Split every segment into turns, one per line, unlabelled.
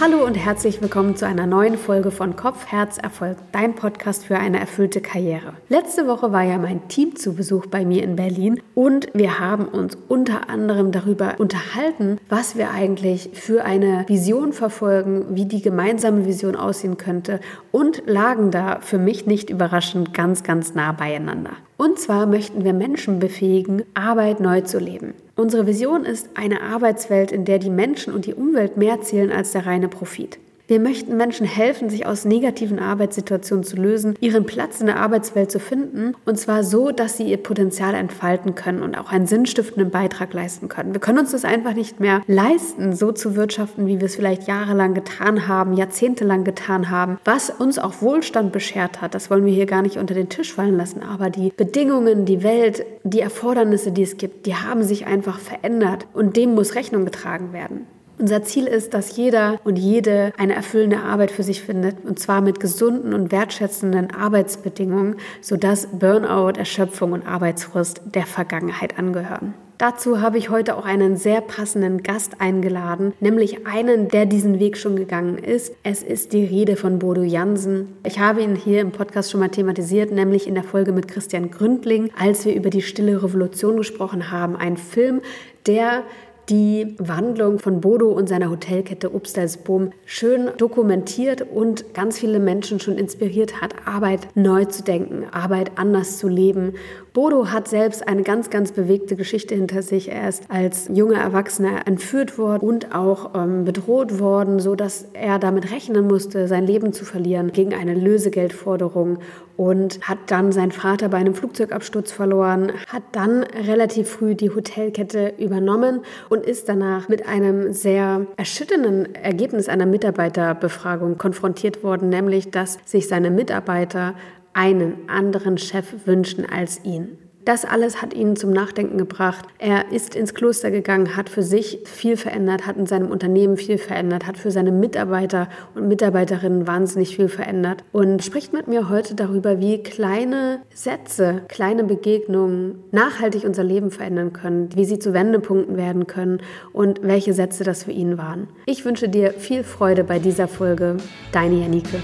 Hallo und herzlich willkommen zu einer neuen Folge von Kopf, Herz, Erfolg, dein Podcast für eine erfüllte Karriere. Letzte Woche war ja mein Team zu Besuch bei mir in Berlin und wir haben uns unter anderem darüber unterhalten, was wir eigentlich für eine Vision verfolgen, wie die gemeinsame Vision aussehen könnte und lagen da für mich nicht überraschend ganz, ganz nah beieinander. Und zwar möchten wir Menschen befähigen, Arbeit neu zu leben. Unsere Vision ist eine Arbeitswelt, in der die Menschen und die Umwelt mehr zählen als der reine Profit. Wir möchten Menschen helfen, sich aus negativen Arbeitssituationen zu lösen, ihren Platz in der Arbeitswelt zu finden und zwar so, dass sie ihr Potenzial entfalten können und auch einen sinnstiftenden Beitrag leisten können. Wir können uns das einfach nicht mehr leisten, so zu wirtschaften, wie wir es vielleicht jahrelang getan haben, jahrzehntelang getan haben, was uns auch Wohlstand beschert hat. Das wollen wir hier gar nicht unter den Tisch fallen lassen, aber die Bedingungen, die Welt, die Erfordernisse, die es gibt, die haben sich einfach verändert und dem muss Rechnung getragen werden. Unser Ziel ist, dass jeder und jede eine erfüllende Arbeit für sich findet, und zwar mit gesunden und wertschätzenden Arbeitsbedingungen, sodass Burnout, Erschöpfung und Arbeitsfrust der Vergangenheit angehören. Dazu habe ich heute auch einen sehr passenden Gast eingeladen, nämlich einen, der diesen Weg schon gegangen ist. Es ist die Rede von Bodo Jansen. Ich habe ihn hier im Podcast schon mal thematisiert, nämlich in der Folge mit Christian Gründling, als wir über die Stille Revolution gesprochen haben. Ein Film, der die Wandlung von Bodo und seiner Hotelkette Obstelsboom schön dokumentiert und ganz viele Menschen schon inspiriert hat, Arbeit neu zu denken, Arbeit anders zu leben. Bodo hat selbst eine ganz, ganz bewegte Geschichte hinter sich. Er ist als junger Erwachsener entführt worden und auch ähm, bedroht worden, so dass er damit rechnen musste, sein Leben zu verlieren gegen eine Lösegeldforderung und hat dann seinen Vater bei einem Flugzeugabsturz verloren, hat dann relativ früh die Hotelkette übernommen und ist danach mit einem sehr erschütternden Ergebnis einer Mitarbeiterbefragung konfrontiert worden, nämlich dass sich seine Mitarbeiter einen anderen Chef wünschen als ihn. Das alles hat ihn zum Nachdenken gebracht. Er ist ins Kloster gegangen, hat für sich viel verändert, hat in seinem Unternehmen viel verändert, hat für seine Mitarbeiter und Mitarbeiterinnen wahnsinnig viel verändert und spricht mit mir heute darüber, wie kleine Sätze, kleine Begegnungen nachhaltig unser Leben verändern können, wie sie zu Wendepunkten werden können und welche Sätze das für ihn waren. Ich wünsche dir viel Freude bei dieser Folge. Deine Janike.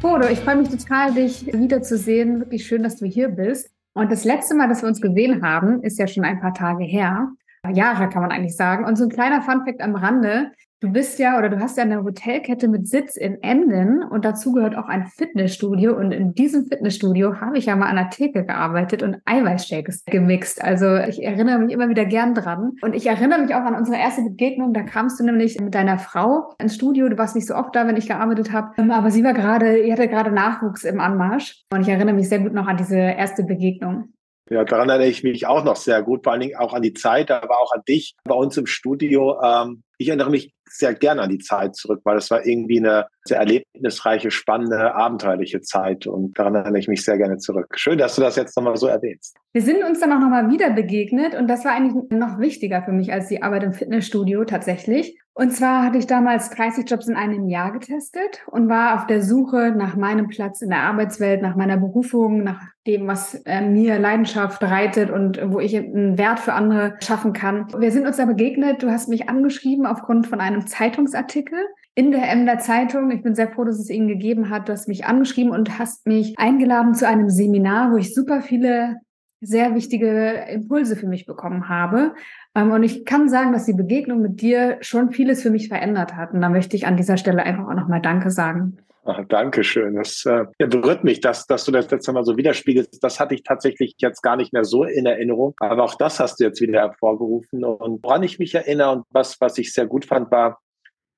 Bodo, ich freue mich total, dich wiederzusehen. Wirklich schön, dass du hier bist. Und das letzte Mal, dass wir uns gesehen haben, ist ja schon ein paar Tage her. Jahre kann man eigentlich sagen. Und so ein kleiner Funfact am Rande. Du bist ja oder du hast ja eine Hotelkette mit Sitz in Emden und dazu gehört auch ein Fitnessstudio. Und in diesem Fitnessstudio habe ich ja mal an der Theke gearbeitet und Eiweißshakes gemixt. Also ich erinnere mich immer wieder gern dran. Und ich erinnere mich auch an unsere erste Begegnung. Da kamst du nämlich mit deiner Frau ins Studio. Du warst nicht so oft da, wenn ich gearbeitet habe. Ähm, aber sie war gerade, ihr hatte gerade Nachwuchs im Anmarsch. Und ich erinnere mich sehr gut noch an diese erste Begegnung.
Ja, daran erinnere ich mich auch noch sehr gut, vor allen Dingen auch an die Zeit, aber auch an dich bei uns im Studio. Ähm, ich erinnere mich sehr gerne an die Zeit zurück, weil es war irgendwie eine sehr erlebnisreiche, spannende, abenteuerliche Zeit und daran erinnere ich mich sehr gerne zurück. Schön, dass du das jetzt nochmal so erwähnst.
Wir sind uns dann auch nochmal wieder begegnet und das war eigentlich noch wichtiger für mich als die Arbeit im Fitnessstudio tatsächlich. Und zwar hatte ich damals 30 Jobs in einem Jahr getestet und war auf der Suche nach meinem Platz in der Arbeitswelt, nach meiner Berufung, nach dem, was äh, mir Leidenschaft bereitet und wo ich einen Wert für andere schaffen kann. Wir sind uns da begegnet. Du hast mich angeschrieben aufgrund von einem Zeitungsartikel in der Emder Zeitung. Ich bin sehr froh, dass es ihn gegeben hat. Du hast mich angeschrieben und hast mich eingeladen zu einem Seminar, wo ich super viele sehr wichtige Impulse für mich bekommen habe. Ähm, und ich kann sagen, dass die Begegnung mit dir schon vieles für mich verändert hat. Und da möchte ich an dieser Stelle einfach auch nochmal Danke sagen.
Ach, Dankeschön. Das äh, berührt mich, dass, dass du das letzte Mal so widerspiegelst. Das hatte ich tatsächlich jetzt gar nicht mehr so in Erinnerung. Aber auch das hast du jetzt wieder hervorgerufen. Und woran ich mich erinnere und was, was ich sehr gut fand, war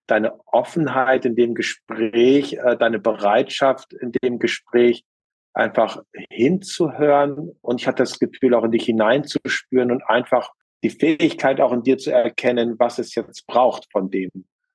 deine Offenheit in dem Gespräch, äh, deine Bereitschaft in dem Gespräch, einfach hinzuhören. Und ich hatte das Gefühl, auch in dich hineinzuspüren und einfach die Fähigkeit auch in dir zu erkennen, was es jetzt braucht von dem,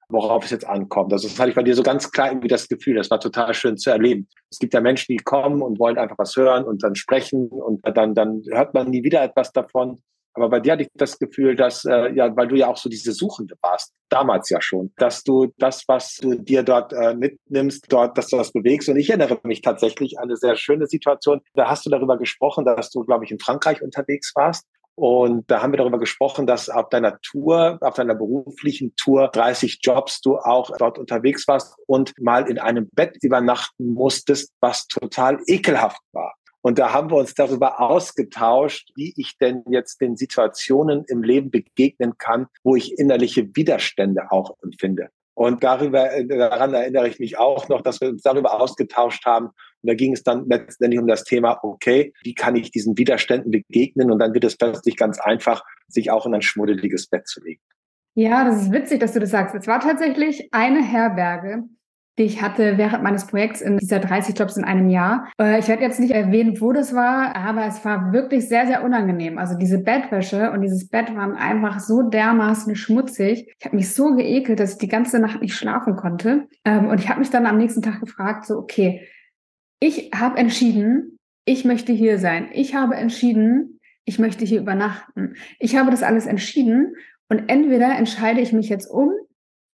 worauf es jetzt ankommt. Also das hatte ich bei dir so ganz klar irgendwie das Gefühl, das war total schön zu erleben. Es gibt ja Menschen, die kommen und wollen einfach was hören und dann sprechen und dann, dann hört man nie wieder etwas davon. Aber bei dir hatte ich das Gefühl, dass, äh, ja, weil du ja auch so diese Suchende warst, damals ja schon, dass du das, was du dir dort äh, mitnimmst, dort, dass du das bewegst. Und ich erinnere mich tatsächlich an eine sehr schöne Situation. Da hast du darüber gesprochen, dass du, glaube ich, in Frankreich unterwegs warst Und da haben wir darüber gesprochen, dass auf deiner Tour, auf deiner beruflichen Tour 30 Jobs du auch dort unterwegs warst und mal in einem Bett übernachten musstest, was total ekelhaft war. Und da haben wir uns darüber ausgetauscht, wie ich denn jetzt den Situationen im Leben begegnen kann, wo ich innerliche Widerstände auch empfinde. Und darüber, daran erinnere ich mich auch noch, dass wir uns darüber ausgetauscht haben. Und da ging es dann letztendlich um das Thema, okay, wie kann ich diesen Widerständen begegnen? Und dann wird es plötzlich ganz einfach, sich auch in ein schmuddeliges Bett zu legen.
Ja, das ist witzig, dass du das sagst. Es war tatsächlich eine Herberge, die ich hatte während meines Projekts in dieser 30 Jobs in einem Jahr. Äh, ich werde jetzt nicht erwähnen, wo das war, aber es war wirklich sehr, sehr unangenehm. Also diese Bettwäsche und dieses Bett waren einfach so dermaßen schmutzig. Ich habe mich so geekelt, dass ich die ganze Nacht nicht schlafen konnte. Ähm, und ich habe mich dann am nächsten Tag gefragt, so, okay, ich habe entschieden, ich möchte hier sein. Ich habe entschieden, ich möchte hier übernachten. Ich habe das alles entschieden und entweder entscheide ich mich jetzt um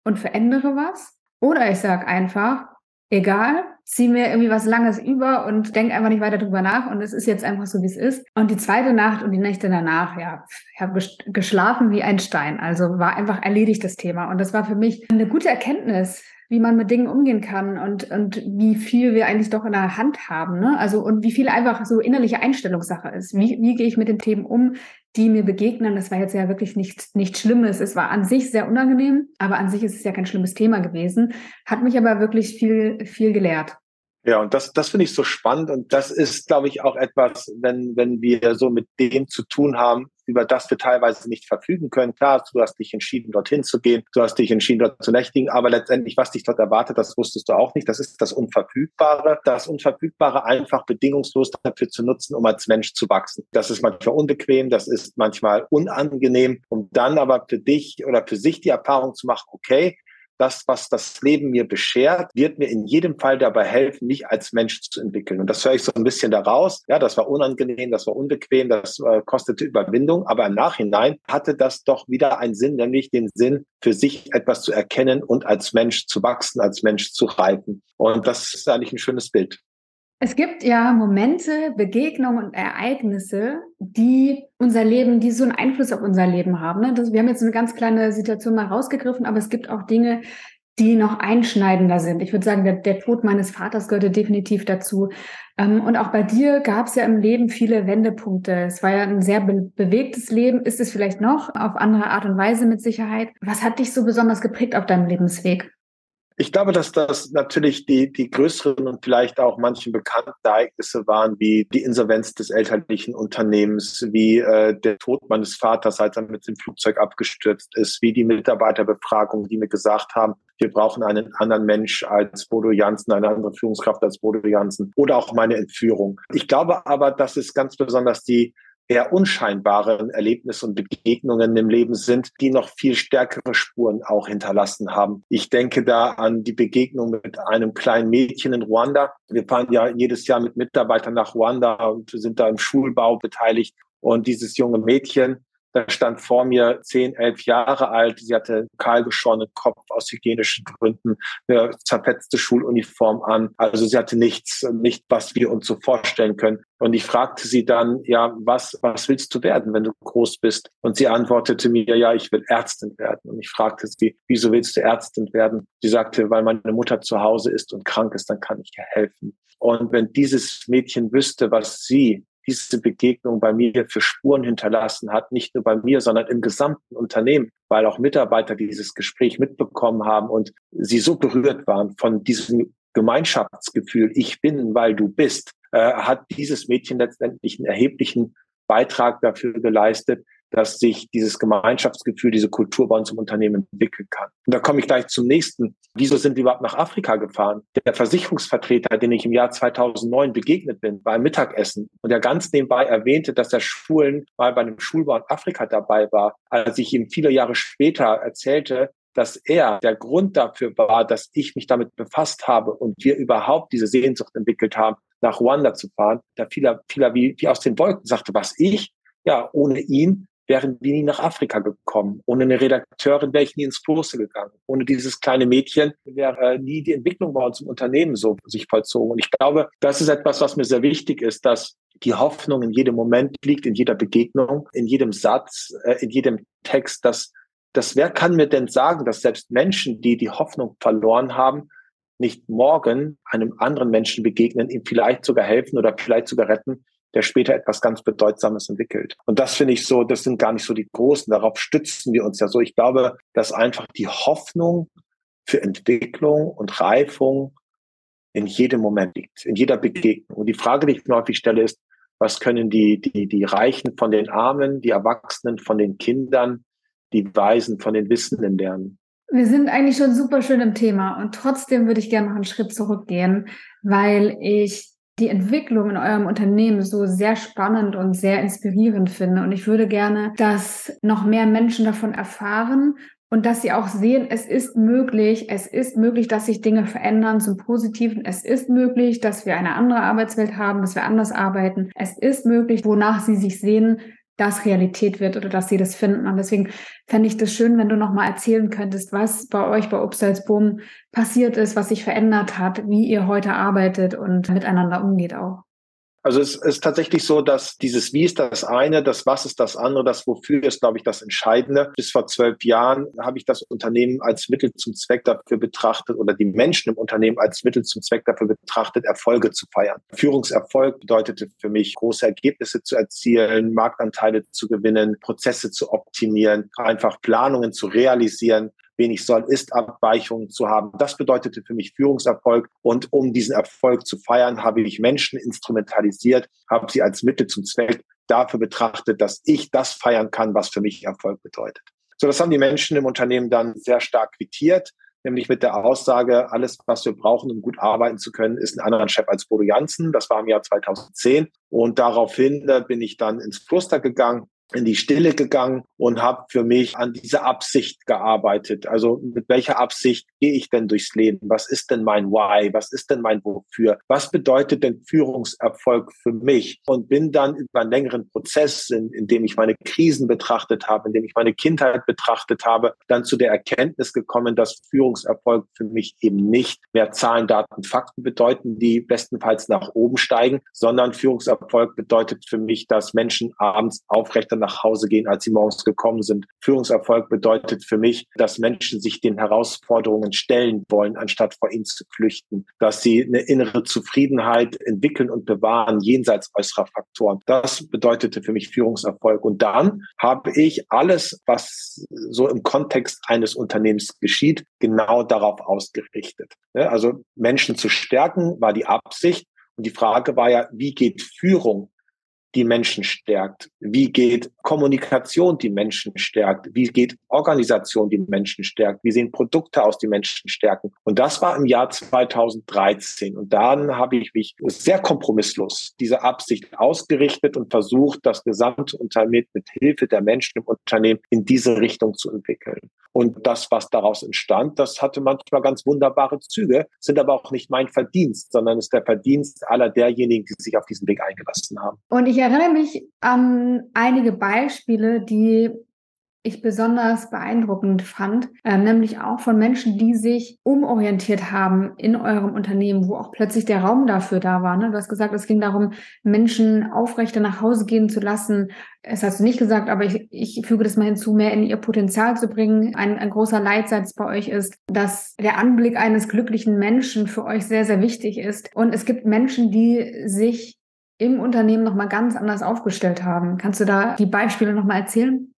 und verändere was oder ich sage einfach, egal, zieh mir irgendwie was Langes über und denk einfach nicht weiter drüber nach und es ist jetzt einfach so, wie es ist. Und die zweite Nacht und die Nächte danach, ja, ich habe geschlafen wie ein Stein. Also war einfach erledigt das Thema. Und das war für mich eine gute Erkenntnis, wie man mit Dingen umgehen kann und, und wie viel wir eigentlich doch in der Hand haben. Ne? Also und wie viel einfach so innerliche Einstellungssache ist. Wie, wie gehe ich mit den Themen um? die mir begegnen. Das war jetzt ja wirklich nichts nicht Schlimmes. Es war an sich sehr unangenehm, aber an sich ist es ja kein schlimmes Thema gewesen. Hat mich aber wirklich viel, viel gelehrt.
Ja, und das, das finde ich so spannend. Und das ist, glaube ich, auch etwas, wenn, wenn wir so mit dem zu tun haben, über das wir teilweise nicht verfügen können. Klar, du hast dich entschieden, dorthin zu gehen, du hast dich entschieden, dort zu nächtigen, aber letztendlich, was dich dort erwartet, das wusstest du auch nicht. Das ist das Unverfügbare. Das Unverfügbare einfach bedingungslos dafür zu nutzen, um als Mensch zu wachsen. Das ist manchmal unbequem, das ist manchmal unangenehm, um dann aber für dich oder für sich die Erfahrung zu machen, okay, das, was das Leben mir beschert, wird mir in jedem Fall dabei helfen, mich als Mensch zu entwickeln. Und das höre ich so ein bisschen daraus. Ja, das war unangenehm, das war unbequem, das äh, kostete Überwindung. Aber im Nachhinein hatte das doch wieder einen Sinn, nämlich den Sinn, für sich etwas zu erkennen und als Mensch zu wachsen, als Mensch zu reifen. Und das ist eigentlich ein schönes Bild.
Es gibt ja Momente, Begegnungen und Ereignisse, die unser Leben, die so einen Einfluss auf unser Leben haben. Ne? Das, wir haben jetzt eine ganz kleine Situation mal rausgegriffen, aber es gibt auch Dinge, die noch einschneidender sind. Ich würde sagen, der, der Tod meines Vaters gehörte definitiv dazu. Ähm, und auch bei dir gab es ja im Leben viele Wendepunkte. Es war ja ein sehr be bewegtes Leben. Ist es vielleicht noch auf andere Art und Weise mit Sicherheit? Was hat dich so besonders geprägt auf deinem Lebensweg?
Ich glaube, dass das natürlich die, die größeren und vielleicht auch manchen bekannten Ereignisse waren, wie die Insolvenz des elterlichen Unternehmens, wie äh, der Tod meines Vaters, als er mit dem Flugzeug abgestürzt ist, wie die Mitarbeiterbefragung, die mir gesagt haben, wir brauchen einen anderen Mensch als Bodo Jansen, eine andere Führungskraft als Bodo Jansen oder auch meine Entführung. Ich glaube aber, dass es ganz besonders die eher unscheinbaren Erlebnisse und Begegnungen im Leben sind, die noch viel stärkere Spuren auch hinterlassen haben. Ich denke da an die Begegnung mit einem kleinen Mädchen in Ruanda. Wir fahren ja jedes Jahr mit Mitarbeitern nach Ruanda und sind da im Schulbau beteiligt. Und dieses junge Mädchen da stand vor mir zehn, elf Jahre alt. Sie hatte kahlgeschorenen Kopf aus hygienischen Gründen, eine zerfetzte Schuluniform an. Also sie hatte nichts, nicht was wir uns so vorstellen können. Und ich fragte sie dann, ja, was, was willst du werden, wenn du groß bist? Und sie antwortete mir, ja, ich will Ärztin werden. Und ich fragte sie, wieso willst du Ärztin werden? Sie sagte, weil meine Mutter zu Hause ist und krank ist, dann kann ich ihr helfen. Und wenn dieses Mädchen wüsste, was sie diese Begegnung bei mir für Spuren hinterlassen hat, nicht nur bei mir, sondern im gesamten Unternehmen, weil auch Mitarbeiter dieses Gespräch mitbekommen haben und sie so berührt waren von diesem Gemeinschaftsgefühl, ich bin, weil du bist, äh, hat dieses Mädchen letztendlich einen erheblichen Beitrag dafür geleistet, dass sich dieses Gemeinschaftsgefühl, diese Kultur bei uns im Unternehmen entwickeln kann. Und da komme ich gleich zum nächsten. Wieso sind wir überhaupt nach Afrika gefahren? Der Versicherungsvertreter, den ich im Jahr 2009 begegnet bin, beim Mittagessen und der ganz nebenbei erwähnte, dass er Schulen mal bei einem Schulbau in Afrika dabei war, als ich ihm viele Jahre später erzählte, dass er der Grund dafür war, dass ich mich damit befasst habe und wir überhaupt diese Sehnsucht entwickelt haben, nach Ruanda zu fahren. Da fiel er, fiel er wie, wie aus den Wolken, sagte, was ich? Ja, ohne ihn wären wir nie nach Afrika gekommen. Ohne eine Redakteurin wäre ich nie ins Kloster gegangen. Ohne dieses kleine Mädchen wäre äh, nie die Entwicklung bei uns im Unternehmen so sich vollzogen. Und ich glaube, das ist etwas, was mir sehr wichtig ist, dass die Hoffnung in jedem Moment liegt, in jeder Begegnung, in jedem Satz, äh, in jedem Text, dass, dass wer kann mir denn sagen, dass selbst Menschen, die die Hoffnung verloren haben, nicht morgen einem anderen Menschen begegnen, ihm vielleicht sogar helfen oder vielleicht sogar retten, der später etwas ganz Bedeutsames entwickelt. Und das finde ich so, das sind gar nicht so die Großen. Darauf stützen wir uns ja so. Ich glaube, dass einfach die Hoffnung für Entwicklung und Reifung in jedem Moment liegt, in jeder Begegnung. Und die Frage, die ich mir häufig stelle, ist, was können die, die, die Reichen von den Armen, die Erwachsenen von den Kindern, die Weisen von den Wissenden lernen?
Wir sind eigentlich schon super schön im Thema und trotzdem würde ich gerne noch einen Schritt zurückgehen, weil ich die Entwicklung in eurem Unternehmen so sehr spannend und sehr inspirierend finde. Und ich würde gerne, dass noch mehr Menschen davon erfahren und dass sie auch sehen, es ist möglich, es ist möglich, dass sich Dinge verändern zum Positiven. Es ist möglich, dass wir eine andere Arbeitswelt haben, dass wir anders arbeiten. Es ist möglich, wonach sie sich sehen, das Realität wird oder dass sie das finden. Und deswegen fände ich das schön, wenn du noch mal erzählen könntest, was bei euch bei Obstalsboom passiert ist, was sich verändert hat, wie ihr heute arbeitet und miteinander umgeht auch.
Also es ist tatsächlich so, dass dieses Wie ist das eine, das Was ist das andere, das Wofür ist, glaube ich, das Entscheidende. Bis vor zwölf Jahren habe ich das Unternehmen als Mittel zum Zweck dafür betrachtet oder die Menschen im Unternehmen als Mittel zum Zweck dafür betrachtet, Erfolge zu feiern. Führungserfolg bedeutete für mich, große Ergebnisse zu erzielen, Marktanteile zu gewinnen, Prozesse zu optimieren, einfach Planungen zu realisieren wenig Soll-Ist-Abweichungen zu haben. Das bedeutete für mich Führungserfolg. Und um diesen Erfolg zu feiern, habe ich Menschen instrumentalisiert, habe sie als Mittel zum Zweck dafür betrachtet, dass ich das feiern kann, was für mich Erfolg bedeutet. So, das haben die Menschen im Unternehmen dann sehr stark quittiert, nämlich mit der Aussage, alles, was wir brauchen, um gut arbeiten zu können, ist ein anderer Chef als Bodo Jansen. Das war im Jahr 2010. Und daraufhin äh, bin ich dann ins Kloster gegangen in die Stille gegangen und habe für mich an dieser Absicht gearbeitet. Also mit welcher Absicht gehe ich denn durchs Leben? Was ist denn mein Why? Was ist denn mein Wofür? Was bedeutet denn Führungserfolg für mich? Und bin dann über einen längeren Prozess, in, in dem ich meine Krisen betrachtet habe, in dem ich meine Kindheit betrachtet habe, dann zu der Erkenntnis gekommen, dass Führungserfolg für mich eben nicht mehr Zahlen, Daten, Fakten bedeuten, die bestenfalls nach oben steigen, sondern Führungserfolg bedeutet für mich, dass Menschen abends aufrechter nach Hause gehen, als sie morgens gekommen sind. Führungserfolg bedeutet für mich, dass Menschen sich den Herausforderungen stellen wollen, anstatt vor ihnen zu flüchten, dass sie eine innere Zufriedenheit entwickeln und bewahren, jenseits äußerer Faktoren. Das bedeutete für mich Führungserfolg. Und dann habe ich alles, was so im Kontext eines Unternehmens geschieht, genau darauf ausgerichtet. Also Menschen zu stärken war die Absicht. Und die Frage war ja, wie geht Führung die Menschen stärkt? Wie geht Kommunikation die Menschen stärkt? Wie geht Organisation die Menschen stärkt? Wie sehen Produkte aus, die Menschen stärken? Und das war im Jahr 2013. Und dann habe ich mich sehr kompromisslos diese Absicht ausgerichtet und versucht, das gesamte Unternehmen mit Hilfe der Menschen im Unternehmen in diese Richtung zu entwickeln. Und das, was daraus entstand, das hatte manchmal ganz wunderbare Züge, sind aber auch nicht mein Verdienst, sondern ist der Verdienst aller derjenigen, die sich auf diesen Weg eingelassen haben.
Und ich erinnere mich an einige Beispiele, die ich besonders beeindruckend fand, äh, nämlich auch von Menschen, die sich umorientiert haben in eurem Unternehmen, wo auch plötzlich der Raum dafür da war. Ne? Du hast gesagt, es ging darum, Menschen aufrechter nach Hause gehen zu lassen. Es hast du nicht gesagt, aber ich, ich füge das mal hinzu, mehr in ihr Potenzial zu bringen. Ein, ein großer Leitsatz bei euch ist, dass der Anblick eines glücklichen Menschen für euch sehr, sehr wichtig ist. Und es gibt Menschen, die sich im Unternehmen nochmal ganz anders aufgestellt haben. Kannst du da die Beispiele nochmal erzählen?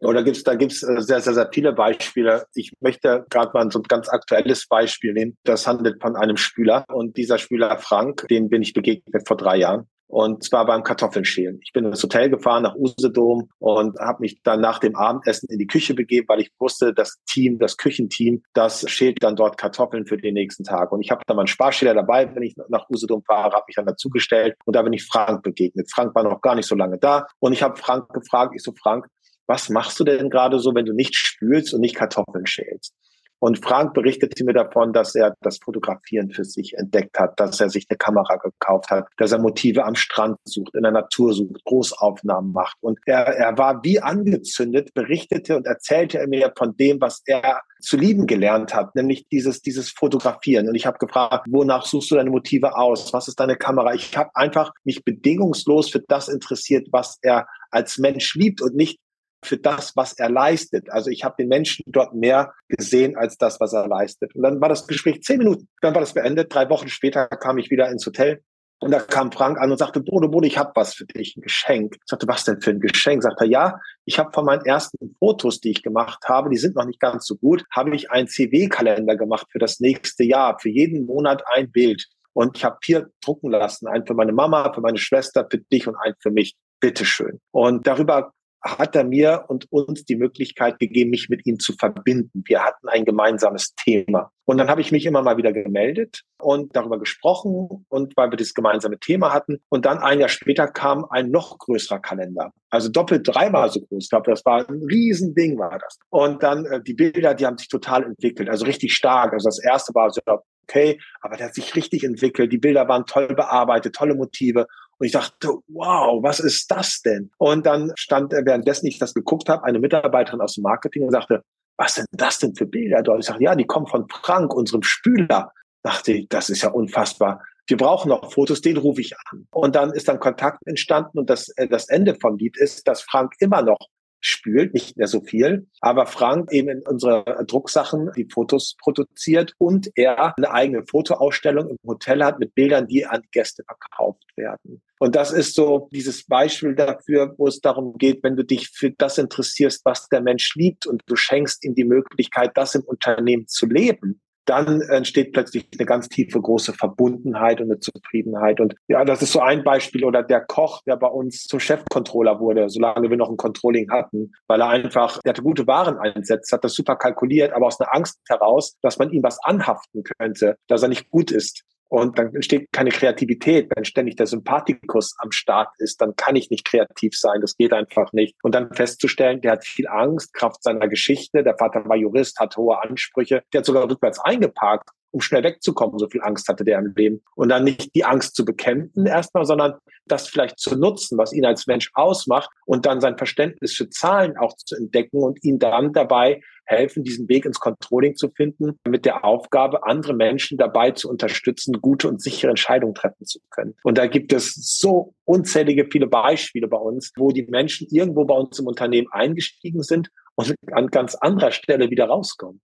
Oder gibt's da gibt's äh, sehr, sehr, sehr viele Beispiele. Ich möchte gerade mal so ein ganz aktuelles Beispiel nehmen. Das handelt von einem Spüler. Und dieser Spüler Frank, den bin ich begegnet vor drei Jahren. Und zwar beim Kartoffelschälen. Ich bin ins Hotel gefahren nach Usedom und habe mich dann nach dem Abendessen in die Küche begeben, weil ich wusste, das Team, das Küchenteam, das schält dann dort Kartoffeln für den nächsten Tag. Und ich habe dann meinen Sparschäler dabei, wenn ich nach Usedom fahre, habe mich dann dazugestellt und da bin ich Frank begegnet. Frank war noch gar nicht so lange da und ich habe Frank gefragt, ich so Frank, was machst du denn gerade so, wenn du nicht spülst und nicht Kartoffeln schälst? Und Frank berichtete mir davon, dass er das Fotografieren für sich entdeckt hat, dass er sich eine Kamera gekauft hat, dass er Motive am Strand sucht, in der Natur sucht, Großaufnahmen macht. Und er, er war wie angezündet, berichtete und erzählte mir von dem, was er zu lieben gelernt hat, nämlich dieses, dieses Fotografieren. Und ich habe gefragt, wonach suchst du deine Motive aus? Was ist deine Kamera? Ich habe einfach mich bedingungslos für das interessiert, was er als Mensch liebt und nicht für das, was er leistet. Also ich habe den Menschen dort mehr gesehen als das, was er leistet. Und dann war das Gespräch zehn Minuten, dann war das beendet. Drei Wochen später kam ich wieder ins Hotel und da kam Frank an und sagte, Bodo, Bodo, ich habe was für dich, ein Geschenk. Ich sagte, was denn für ein Geschenk? Sagt er, ja, ich habe von meinen ersten Fotos, die ich gemacht habe, die sind noch nicht ganz so gut, habe ich einen CW-Kalender gemacht für das nächste Jahr, für jeden Monat ein Bild. Und ich habe vier drucken lassen, einen für meine Mama, für meine Schwester, für dich und einen für mich. Bitteschön. Und darüber hat er mir und uns die Möglichkeit gegeben, mich mit ihm zu verbinden. Wir hatten ein gemeinsames Thema. Und dann habe ich mich immer mal wieder gemeldet und darüber gesprochen und weil wir das gemeinsame Thema hatten. Und dann ein Jahr später kam ein noch größerer Kalender. Also doppelt dreimal so groß. Ich glaube, das war ein Riesending war das. Und dann äh, die Bilder, die haben sich total entwickelt, also richtig stark. Also das erste war so, okay, aber der hat sich richtig entwickelt. Die Bilder waren toll bearbeitet, tolle Motive. Und ich dachte, wow, was ist das denn? Und dann stand, währenddessen ich das geguckt habe, eine Mitarbeiterin aus dem Marketing und sagte, was sind das denn für Bilder dort? Ich sagte, ja, die kommen von Frank, unserem Spüler. Dachte ich, das ist ja unfassbar. Wir brauchen noch Fotos, den rufe ich an. Und dann ist dann Kontakt entstanden und das, äh, das Ende vom Lied ist, dass Frank immer noch spült, nicht mehr so viel. Aber Frank eben in unsere Drucksachen die Fotos produziert und er eine eigene Fotoausstellung im Hotel hat mit Bildern, die an Gäste verkauft werden. Und das ist so dieses Beispiel dafür, wo es darum geht, wenn du dich für das interessierst, was der Mensch liebt und du schenkst ihm die Möglichkeit, das im Unternehmen zu leben, dann entsteht plötzlich eine ganz tiefe, große Verbundenheit und eine Zufriedenheit. Und ja, das ist so ein Beispiel. Oder der Koch, der bei uns zum Chefcontroller wurde, solange wir noch ein Controlling hatten, weil er einfach, der hatte gute Waren einsetzt, hat das super kalkuliert, aber aus einer Angst heraus, dass man ihm was anhaften könnte, dass er nicht gut ist. Und dann entsteht keine Kreativität. Wenn ständig der Sympathikus am Start ist, dann kann ich nicht kreativ sein. Das geht einfach nicht. Und dann festzustellen, der hat viel Angst, Kraft seiner Geschichte. Der Vater war Jurist, hat hohe Ansprüche. Der hat sogar rückwärts eingeparkt, um schnell wegzukommen. So viel Angst hatte der im Leben. Und dann nicht die Angst zu bekämpfen erstmal, sondern das vielleicht zu nutzen, was ihn als Mensch ausmacht und dann sein Verständnis für Zahlen auch zu entdecken und ihn dann dabei helfen, diesen Weg ins Controlling zu finden, mit der Aufgabe, andere Menschen dabei zu unterstützen, gute und sichere Entscheidungen treffen zu können. Und da gibt es so unzählige viele Beispiele bei uns, wo die Menschen irgendwo bei uns im Unternehmen eingestiegen sind und an ganz anderer Stelle wieder rauskommen.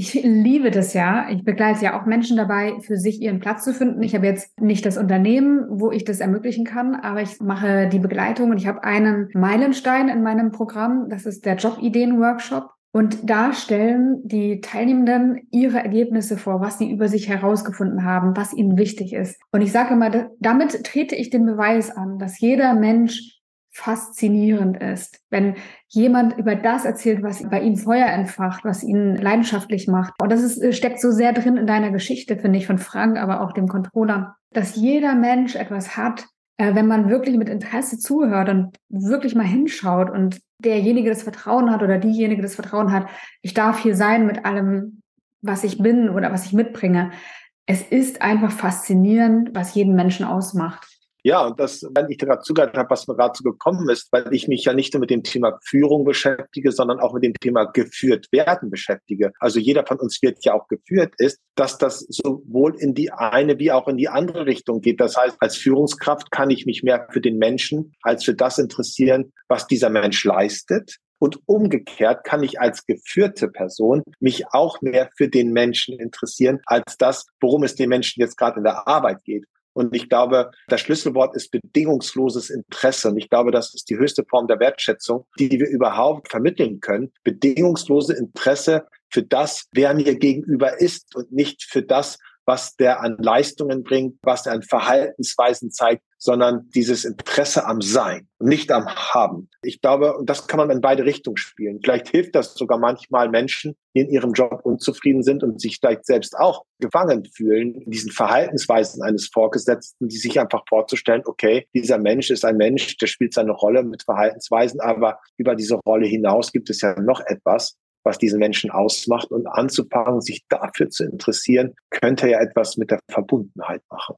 Ich liebe das ja. Ich begleite ja auch Menschen dabei, für sich ihren Platz zu finden. Ich habe jetzt nicht das Unternehmen, wo ich das ermöglichen kann, aber ich mache die Begleitung und ich habe einen Meilenstein in meinem Programm. Das ist der Jobideen-Workshop. Und da stellen die Teilnehmenden ihre Ergebnisse vor, was sie über sich herausgefunden haben, was ihnen wichtig ist. Und ich sage immer, damit trete ich den Beweis an, dass jeder Mensch faszinierend ist. Wenn jemand über das erzählt, was bei ihm Feuer entfacht, was ihn leidenschaftlich macht. Und das ist, steckt so sehr drin in deiner Geschichte, finde ich, von Frank, aber auch dem Controller, dass jeder Mensch etwas hat, äh, wenn man wirklich mit Interesse zuhört und wirklich mal hinschaut und derjenige das Vertrauen hat oder diejenige das Vertrauen hat, ich darf hier sein mit allem, was ich bin oder was ich mitbringe. Es ist einfach faszinierend, was jeden Menschen ausmacht.
Ja, und das, wenn ich gerade zugehört habe, was mir so gekommen ist, weil ich mich ja nicht nur mit dem Thema Führung beschäftige, sondern auch mit dem Thema geführt werden beschäftige. Also jeder von uns wird ja auch geführt, ist, dass das sowohl in die eine wie auch in die andere Richtung geht. Das heißt, als Führungskraft kann ich mich mehr für den Menschen als für das interessieren, was dieser Mensch leistet. Und umgekehrt kann ich als geführte Person mich auch mehr für den Menschen interessieren, als das, worum es den Menschen jetzt gerade in der Arbeit geht. Und ich glaube, das Schlüsselwort ist bedingungsloses Interesse. Und ich glaube, das ist die höchste Form der Wertschätzung, die wir überhaupt vermitteln können. Bedingungslose Interesse für das, wer mir gegenüber ist und nicht für das, was der an Leistungen bringt, was er an Verhaltensweisen zeigt, sondern dieses Interesse am Sein und nicht am Haben. Ich glaube, und das kann man in beide Richtungen spielen. Vielleicht hilft das sogar manchmal Menschen, die in ihrem Job unzufrieden sind und sich vielleicht selbst auch gefangen fühlen in diesen Verhaltensweisen eines Vorgesetzten, die sich einfach vorzustellen, okay, dieser Mensch ist ein Mensch, der spielt seine Rolle mit Verhaltensweisen, aber über diese Rolle hinaus gibt es ja noch etwas. Was diese Menschen ausmacht und anzufangen, sich dafür zu interessieren, könnte ja etwas mit der Verbundenheit machen.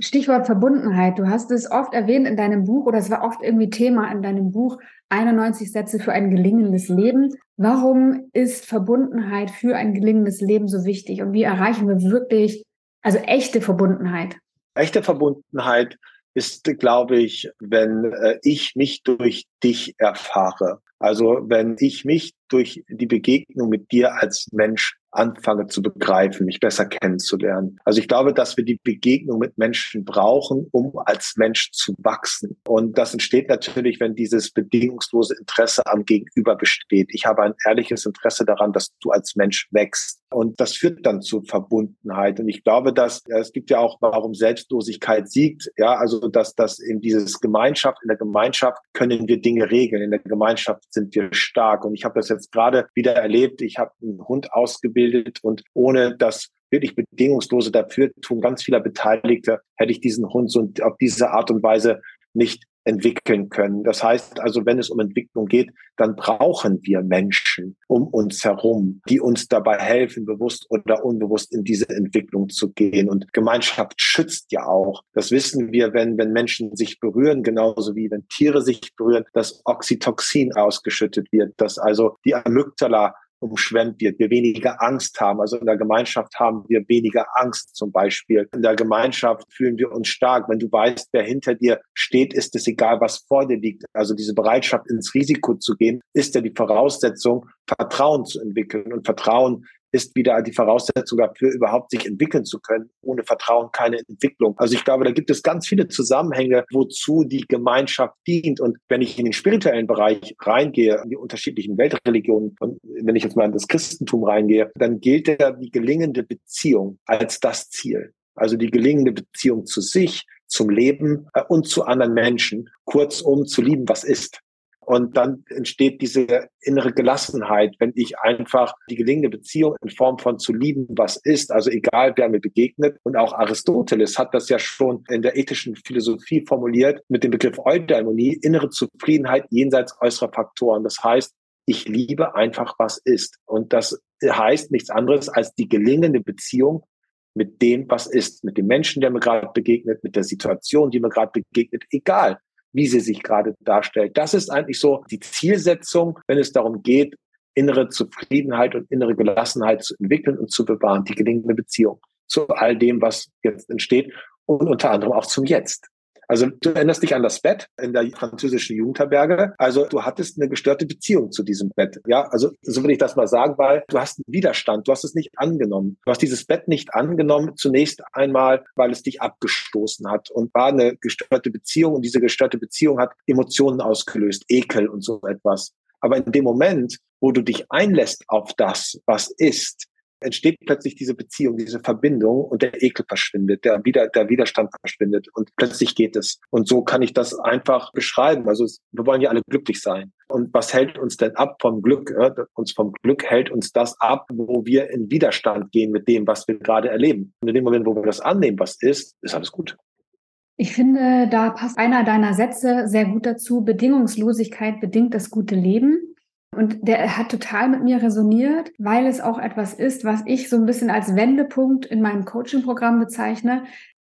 Stichwort Verbundenheit. Du hast es oft erwähnt in deinem Buch oder es war oft irgendwie Thema in deinem Buch 91 Sätze für ein gelingendes Leben. Warum ist Verbundenheit für ein gelingendes Leben so wichtig und wie erreichen wir wirklich, also echte Verbundenheit?
Echte Verbundenheit ist, glaube ich, wenn äh, ich mich durch dich erfahre. Also wenn ich mich durch die Begegnung mit dir als Mensch anfange zu begreifen, mich besser kennenzulernen. Also ich glaube, dass wir die Begegnung mit Menschen brauchen, um als Mensch zu wachsen. Und das entsteht natürlich, wenn dieses bedingungslose Interesse am Gegenüber besteht. Ich habe ein ehrliches Interesse daran, dass du als Mensch wächst. Und das führt dann zu Verbundenheit. Und ich glaube, dass es gibt ja auch, warum Selbstlosigkeit siegt. Ja, also dass das in dieses Gemeinschaft, in der Gemeinschaft können wir Dinge regeln. In der Gemeinschaft sind wir stark. Und ich habe das jetzt gerade wieder erlebt. Ich habe einen Hund ausgebildet und ohne das wirklich bedingungslose Dafürtun ganz vieler Beteiligter hätte ich diesen Hund so auf diese Art und Weise nicht entwickeln können. Das heißt also, wenn es um Entwicklung geht, dann brauchen wir Menschen um uns herum, die uns dabei helfen, bewusst oder unbewusst in diese Entwicklung zu gehen. Und Gemeinschaft schützt ja auch. Das wissen wir, wenn, wenn Menschen sich berühren, genauso wie wenn Tiere sich berühren, dass Oxytocin ausgeschüttet wird, dass also die Amygdala umschwemmt wird, wir weniger Angst haben. Also in der Gemeinschaft haben wir weniger Angst zum Beispiel. In der Gemeinschaft fühlen wir uns stark. Wenn du weißt, wer hinter dir steht, ist es egal, was vor dir liegt. Also diese Bereitschaft, ins Risiko zu gehen, ist ja die Voraussetzung, Vertrauen zu entwickeln. Und Vertrauen ist wieder die Voraussetzung dafür, überhaupt sich entwickeln zu können. Ohne Vertrauen keine Entwicklung. Also ich glaube, da gibt es ganz viele Zusammenhänge, wozu die Gemeinschaft dient. Und wenn ich in den spirituellen Bereich reingehe, in die unterschiedlichen Weltreligionen, und wenn ich jetzt mal in das Christentum reingehe, dann gilt ja die gelingende Beziehung als das Ziel. Also die gelingende Beziehung zu sich, zum Leben äh, und zu anderen Menschen. Kurzum, zu lieben, was ist. Und dann entsteht diese innere Gelassenheit, wenn ich einfach die gelingende Beziehung in Form von zu lieben, was ist, also egal wer mir begegnet. Und auch Aristoteles hat das ja schon in der ethischen Philosophie formuliert mit dem Begriff Eudaimonie, innere Zufriedenheit jenseits äußerer Faktoren. Das heißt, ich liebe einfach, was ist. Und das heißt nichts anderes als die gelingende Beziehung mit dem, was ist, mit dem Menschen, der mir gerade begegnet, mit der Situation, die mir gerade begegnet, egal wie sie sich gerade darstellt. Das ist eigentlich so die Zielsetzung, wenn es darum geht, innere Zufriedenheit und innere Gelassenheit zu entwickeln und zu bewahren, die gelingende Beziehung zu all dem, was jetzt entsteht und unter anderem auch zum Jetzt. Also du erinnerst dich an das Bett in der französischen Jugendherberge. Also du hattest eine gestörte Beziehung zu diesem Bett. Ja, also so will ich das mal sagen, weil du hast einen Widerstand. Du hast es nicht angenommen. Du hast dieses Bett nicht angenommen. Zunächst einmal, weil es dich abgestoßen hat und war eine gestörte Beziehung. Und diese gestörte Beziehung hat Emotionen ausgelöst, Ekel und so etwas. Aber in dem Moment, wo du dich einlässt auf das, was ist, entsteht plötzlich diese Beziehung, diese Verbindung und der Ekel verschwindet, der, Wider, der Widerstand verschwindet und plötzlich geht es. Und so kann ich das einfach beschreiben. Also wir wollen ja alle glücklich sein. Und was hält uns denn ab vom Glück? Uns vom Glück hält uns das ab, wo wir in Widerstand gehen mit dem, was wir gerade erleben. Und in dem Moment, wo wir das annehmen, was ist, ist alles gut.
Ich finde, da passt einer deiner Sätze sehr gut dazu. Bedingungslosigkeit bedingt das gute Leben. Und der hat total mit mir resoniert, weil es auch etwas ist, was ich so ein bisschen als Wendepunkt in meinem Coaching-Programm bezeichne.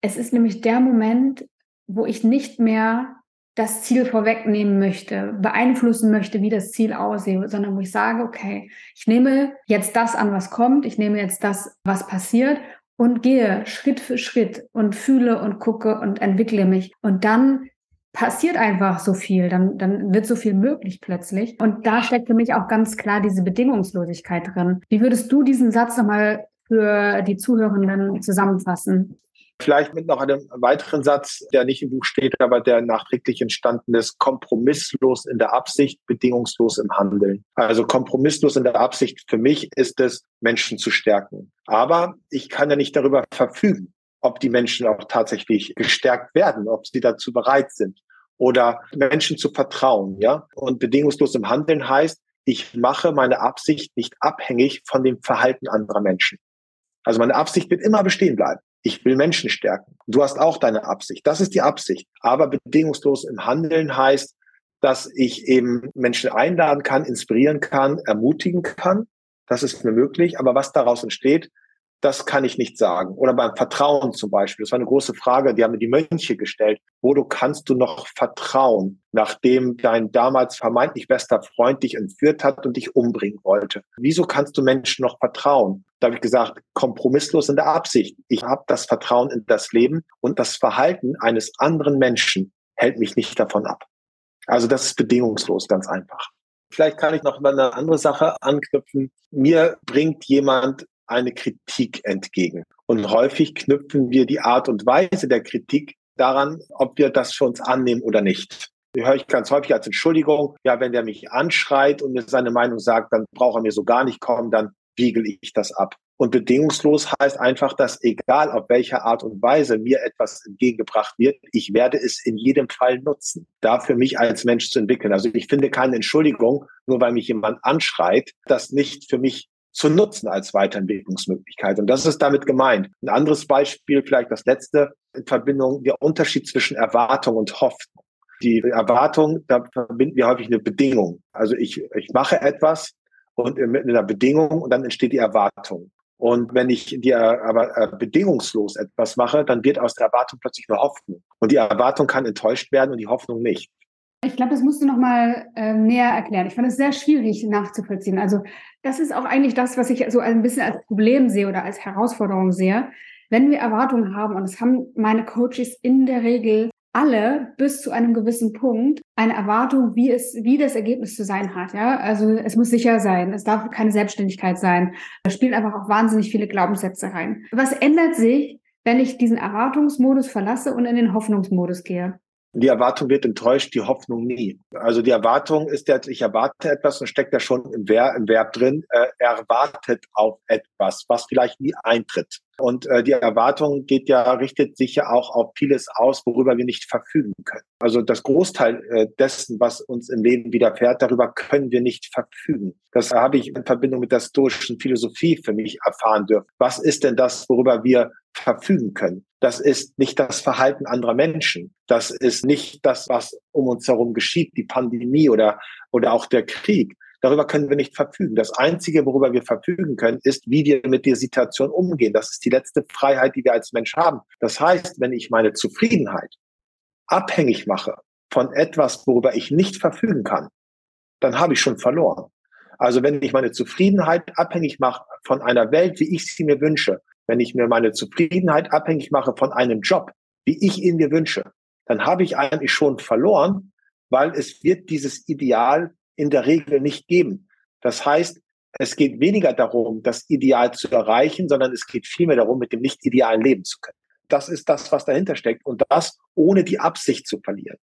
Es ist nämlich der Moment, wo ich nicht mehr das Ziel vorwegnehmen möchte, beeinflussen möchte, wie das Ziel aussieht, sondern wo ich sage, okay, ich nehme jetzt das an, was kommt, ich nehme jetzt das, was passiert und gehe Schritt für Schritt und fühle und gucke und entwickle mich. Und dann passiert einfach so viel, dann, dann wird so viel möglich plötzlich. Und da steckt für mich auch ganz klar diese Bedingungslosigkeit drin. Wie würdest du diesen Satz nochmal für die Zuhörenden zusammenfassen?
Vielleicht mit noch einem weiteren Satz, der nicht im Buch steht, aber der nachträglich entstanden ist. Kompromisslos in der Absicht, bedingungslos im Handeln. Also kompromisslos in der Absicht für mich ist es, Menschen zu stärken. Aber ich kann ja nicht darüber verfügen ob die Menschen auch tatsächlich gestärkt werden, ob sie dazu bereit sind oder Menschen zu vertrauen, ja. Und bedingungslos im Handeln heißt, ich mache meine Absicht nicht abhängig von dem Verhalten anderer Menschen. Also meine Absicht wird immer bestehen bleiben. Ich will Menschen stärken. Du hast auch deine Absicht. Das ist die Absicht. Aber bedingungslos im Handeln heißt, dass ich eben Menschen einladen kann, inspirieren kann, ermutigen kann. Das ist mir möglich. Aber was daraus entsteht, das kann ich nicht sagen. Oder beim Vertrauen zum Beispiel. Das war eine große Frage, die haben mir die Mönche gestellt. Wo du kannst du noch vertrauen, nachdem dein damals vermeintlich bester Freund dich entführt hat und dich umbringen wollte? Wieso kannst du Menschen noch vertrauen? Da habe ich gesagt, kompromisslos in der Absicht. Ich habe das Vertrauen in das Leben und das Verhalten eines anderen Menschen hält mich nicht davon ab. Also das ist bedingungslos, ganz einfach. Vielleicht kann ich noch mal eine andere Sache anknüpfen. Mir bringt jemand eine Kritik entgegen. Und häufig knüpfen wir die Art und Weise der Kritik daran, ob wir das für uns annehmen oder nicht. Die höre ich ganz häufig als Entschuldigung. Ja, wenn der mich anschreit und mir seine Meinung sagt, dann braucht er mir so gar nicht kommen, dann wiegel ich das ab. Und bedingungslos heißt einfach, dass egal auf welche Art und Weise mir etwas entgegengebracht wird, ich werde es in jedem Fall nutzen, dafür mich als Mensch zu entwickeln. Also ich finde keine Entschuldigung, nur weil mich jemand anschreit, das nicht für mich zu nutzen als Weiterentwicklungsmöglichkeit. Und das ist damit gemeint. Ein anderes Beispiel, vielleicht das letzte, in Verbindung der Unterschied zwischen Erwartung und Hoffnung. Die Erwartung, da verbinden wir häufig eine Bedingung. Also ich, ich mache etwas und mit einer Bedingung und dann entsteht die Erwartung. Und wenn ich dir aber äh, bedingungslos etwas mache, dann wird aus der Erwartung plötzlich eine Hoffnung. Und die Erwartung kann enttäuscht werden und die Hoffnung nicht.
Ich glaube, das musst du noch mal äh, näher erklären. Ich fand es sehr schwierig nachzuvollziehen. Also das ist auch eigentlich das, was ich so ein bisschen als Problem sehe oder als Herausforderung sehe. Wenn wir Erwartungen haben, und das haben meine Coaches in der Regel alle bis zu einem gewissen Punkt eine Erwartung, wie es, wie das Ergebnis zu sein hat. Ja, also es muss sicher sein. Es darf keine Selbstständigkeit sein. Da spielen einfach auch wahnsinnig viele Glaubenssätze rein. Was ändert sich, wenn ich diesen Erwartungsmodus verlasse und in den Hoffnungsmodus gehe?
Die Erwartung wird enttäuscht, die Hoffnung nie. Also die Erwartung ist jetzt, ich erwarte etwas und steckt da schon im Verb, im Verb drin, äh, erwartet auf etwas, was vielleicht nie eintritt. Und äh, die Erwartung geht ja, richtet sich ja auch auf vieles aus, worüber wir nicht verfügen können. Also das Großteil äh, dessen, was uns im Leben widerfährt, darüber können wir nicht verfügen. Das habe ich in Verbindung mit der stoischen Philosophie für mich erfahren dürfen. Was ist denn das, worüber wir verfügen können? Das ist nicht das Verhalten anderer Menschen. Das ist nicht das, was um uns herum geschieht, die Pandemie oder, oder auch der Krieg. Darüber können wir nicht verfügen. Das Einzige, worüber wir verfügen können, ist, wie wir mit der Situation umgehen. Das ist die letzte Freiheit, die wir als Mensch haben. Das heißt, wenn ich meine Zufriedenheit abhängig mache von etwas, worüber ich nicht verfügen kann, dann habe ich schon verloren. Also wenn ich meine Zufriedenheit abhängig mache von einer Welt, wie ich sie mir wünsche, wenn ich mir meine Zufriedenheit abhängig mache von einem Job, wie ich ihn mir wünsche, dann habe ich eigentlich schon verloren, weil es wird dieses Ideal in der Regel nicht geben. Das heißt, es geht weniger darum, das Ideal zu erreichen, sondern es geht vielmehr darum, mit dem nicht idealen leben zu können. Das ist das, was dahinter steckt und das ohne die Absicht zu verlieren.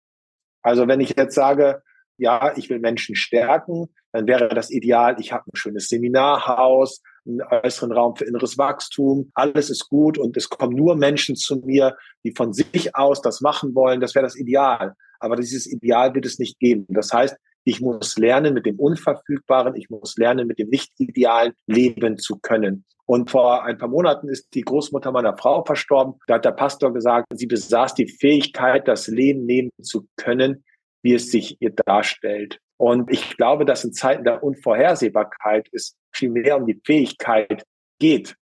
Also wenn ich jetzt sage, ja, ich will Menschen stärken, dann wäre das Ideal, ich habe ein schönes Seminarhaus, einen äußeren Raum für inneres Wachstum, alles ist gut und es kommen nur Menschen zu mir, die von sich aus das machen wollen, das wäre das Ideal. Aber dieses Ideal wird es nicht geben. Das heißt, ich muss lernen, mit dem Unverfügbaren, ich muss lernen, mit dem Nicht-Idealen leben zu können. Und vor ein paar Monaten ist die Großmutter meiner Frau verstorben. Da hat der Pastor gesagt, sie besaß die Fähigkeit, das Leben nehmen zu können, wie es sich ihr darstellt. Und ich glaube, dass in Zeiten der Unvorhersehbarkeit es viel mehr um die Fähigkeit geht,